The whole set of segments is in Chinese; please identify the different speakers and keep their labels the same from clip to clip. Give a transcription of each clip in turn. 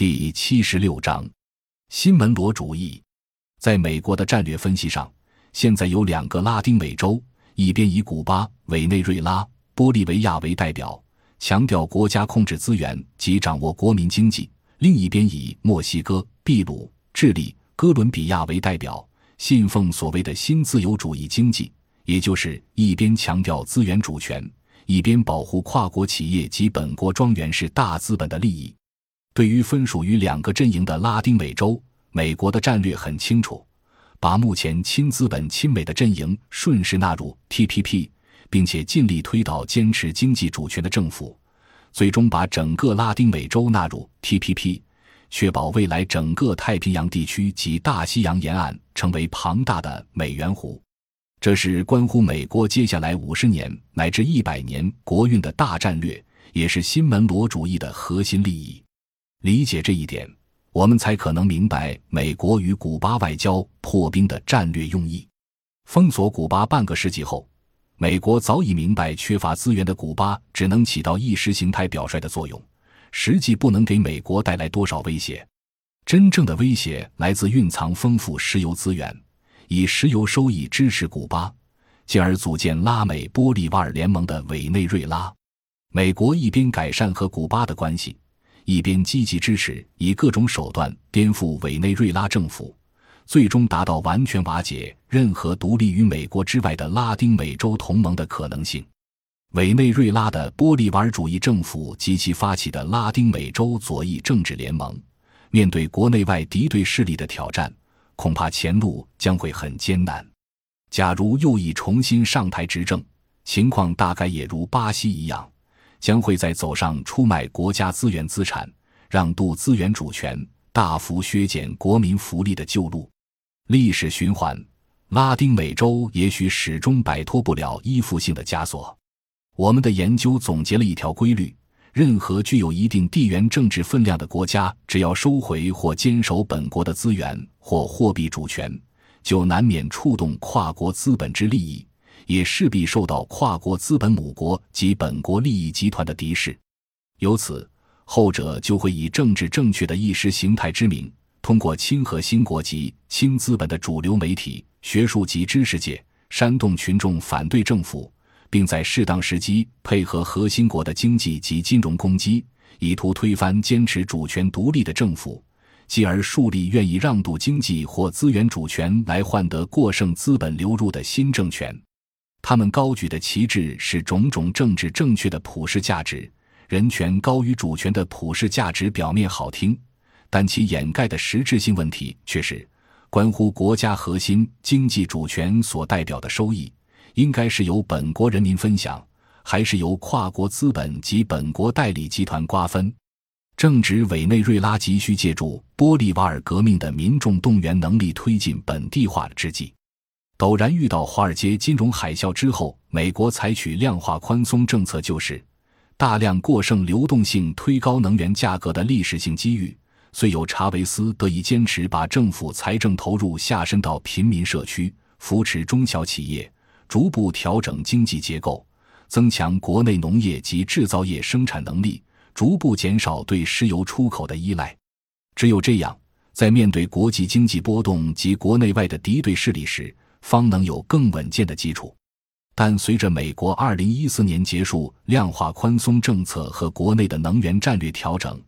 Speaker 1: 第七十六章，新门罗主义。在美国的战略分析上，现在有两个拉丁美洲，一边以古巴、委内瑞拉、玻利维亚为代表，强调国家控制资源及掌握国民经济；另一边以墨西哥、秘鲁、智利、哥伦比亚为代表，信奉所谓的新自由主义经济，也就是一边强调资源主权，一边保护跨国企业及本国庄园式大资本的利益。对于分属于两个阵营的拉丁美洲，美国的战略很清楚，把目前亲资本亲美的阵营顺势纳入 TPP，并且尽力推倒坚持经济主权的政府，最终把整个拉丁美洲纳入 TPP，确保未来整个太平洋地区及大西洋沿岸成为庞大的美元湖。这是关乎美国接下来五十年乃至一百年国运的大战略，也是新门罗主义的核心利益。理解这一点，我们才可能明白美国与古巴外交破冰的战略用意。封锁古巴半个世纪后，美国早已明白，缺乏资源的古巴只能起到意识形态表率的作用，实际不能给美国带来多少威胁。真正的威胁来自蕴藏丰富石油资源、以石油收益支持古巴，进而组建拉美玻利瓦尔联盟的委内瑞拉。美国一边改善和古巴的关系。一边积极支持以各种手段颠覆委内瑞拉政府，最终达到完全瓦解任何独立于美国之外的拉丁美洲同盟的可能性。委内瑞拉的玻利瓦尔主义政府及其发起的拉丁美洲左翼政治联盟，面对国内外敌对势力的挑战，恐怕前路将会很艰难。假如右翼重新上台执政，情况大概也如巴西一样。将会在走上出卖国家资源资产、让渡资源主权、大幅削减国民福利的旧路。历史循环，拉丁美洲也许始终摆脱不了依附性的枷锁。我们的研究总结了一条规律：任何具有一定地缘政治分量的国家，只要收回或坚守本国的资源或货币主权，就难免触动跨国资本之利益。也势必受到跨国资本母国及本国利益集团的敌视，由此后者就会以政治正确的意识形态之名，通过亲和新国及亲资本的主流媒体、学术及知识界，煽动群众反对政府，并在适当时机配合核心国的经济及金融攻击，以图推翻坚持主权独立的政府，继而树立愿意让渡经济或资源主权来换得过剩资本流入的新政权。他们高举的旗帜是种种政治正确的普世价值，人权高于主权的普世价值。表面好听，但其掩盖的实质性问题却是关乎国家核心经济主权所代表的收益，应该是由本国人民分享，还是由跨国资本及本国代理集团瓜分？正值委内瑞拉急需借助玻利瓦尔革命的民众动员能力推进本地化之际。陡然遇到华尔街金融海啸之后，美国采取量化宽松政策，就是大量过剩流动性推高能源价格的历史性机遇。虽有查韦斯得以坚持把政府财政投入下伸到贫民社区，扶持中小企业，逐步调整经济结构，增强国内农业及制造业生产能力，逐步减少对石油出口的依赖。只有这样，在面对国际经济波动及国内外的敌对势力时，方能有更稳健的基础，但随着美国二零一四年结束量化宽松政策和国内的能源战略调整，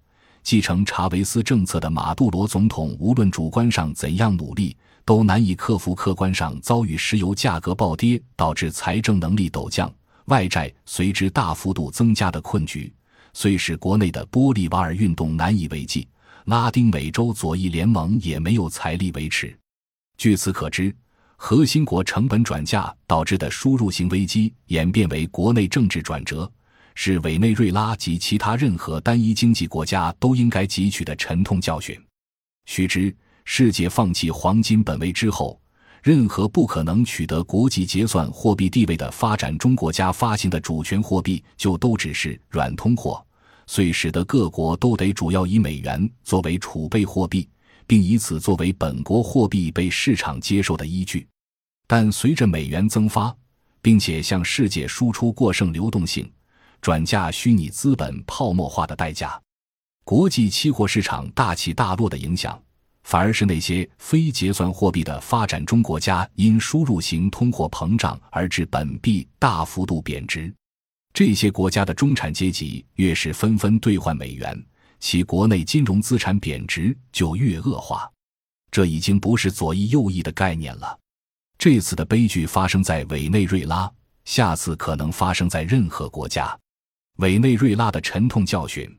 Speaker 1: 继承查韦斯政策的马杜罗总统，无论主观上怎样努力，都难以克服客观上遭遇石油价格暴跌导致财政能力陡降、外债随之大幅度增加的困局，虽使国内的玻利瓦尔运动难以为继，拉丁美洲左翼联盟也没有财力维持。据此可知。核心国成本转嫁导致的输入型危机演变为国内政治转折，是委内瑞拉及其他任何单一经济国家都应该汲取的沉痛教训。须知，世界放弃黄金本位之后，任何不可能取得国际结算货币地位的发展中国家发行的主权货币，就都只是软通货，遂使得各国都得主要以美元作为储备货币，并以此作为本国货币被市场接受的依据。但随着美元增发，并且向世界输出过剩流动性，转嫁虚拟资本泡沫化的代价，国际期货市场大起大落的影响，反而是那些非结算货币的发展中国家因输入型通货膨胀而致本币大幅度贬值。这些国家的中产阶级越是纷纷兑换美元，其国内金融资产贬值就越恶化。这已经不是左翼右翼的概念了。这次的悲剧发生在委内瑞拉，下次可能发生在任何国家。委内瑞拉的沉痛教训，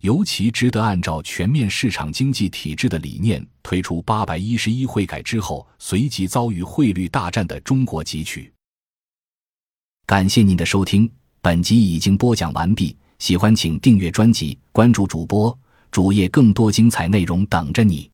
Speaker 1: 尤其值得按照全面市场经济体制的理念推出八百一十一汇改之后，随即遭遇汇率大战的中国汲取。感谢您的收听，本集已经播讲完毕。喜欢请订阅专辑，关注主播主页，更多精彩内容等着你。